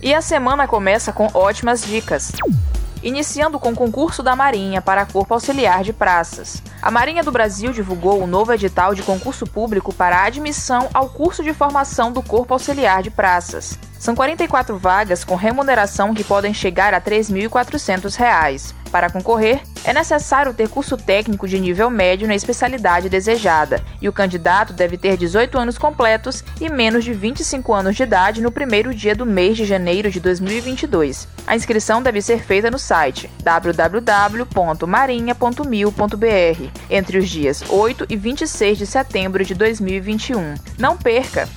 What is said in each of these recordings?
E a semana começa com ótimas dicas iniciando com o concurso da Marinha para Corpo Auxiliar de Praças. A Marinha do Brasil divulgou o novo edital de concurso público para admissão ao curso de formação do Corpo Auxiliar de Praças. São 44 vagas com remuneração que podem chegar a R$ 3.400. Para concorrer, é necessário ter curso técnico de nível médio na especialidade desejada, e o candidato deve ter 18 anos completos e menos de 25 anos de idade no primeiro dia do mês de janeiro de 2022. A inscrição deve ser feita no site www.marinha.mil.br entre os dias 8 e 26 de setembro de 2021. Não perca!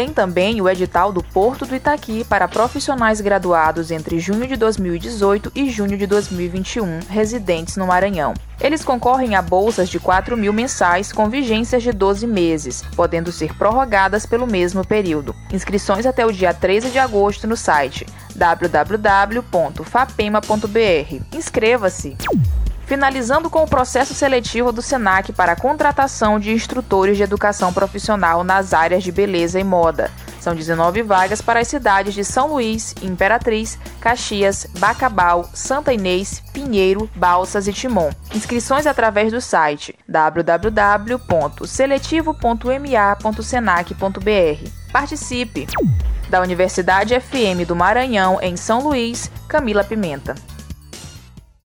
Tem também o edital do Porto do Itaqui para profissionais graduados entre junho de 2018 e junho de 2021, residentes no Maranhão. Eles concorrem a bolsas de 4 mil mensais com vigências de 12 meses, podendo ser prorrogadas pelo mesmo período. Inscrições até o dia 13 de agosto no site www.fapema.br. Inscreva-se! Finalizando com o processo seletivo do SENAC para a contratação de instrutores de educação profissional nas áreas de beleza e moda. São 19 vagas para as cidades de São Luís, Imperatriz, Caxias, Bacabal, Santa Inês, Pinheiro, Balsas e Timon. Inscrições através do site www.seletivo.ma.senac.br. Participe! Da Universidade FM do Maranhão, em São Luís, Camila Pimenta.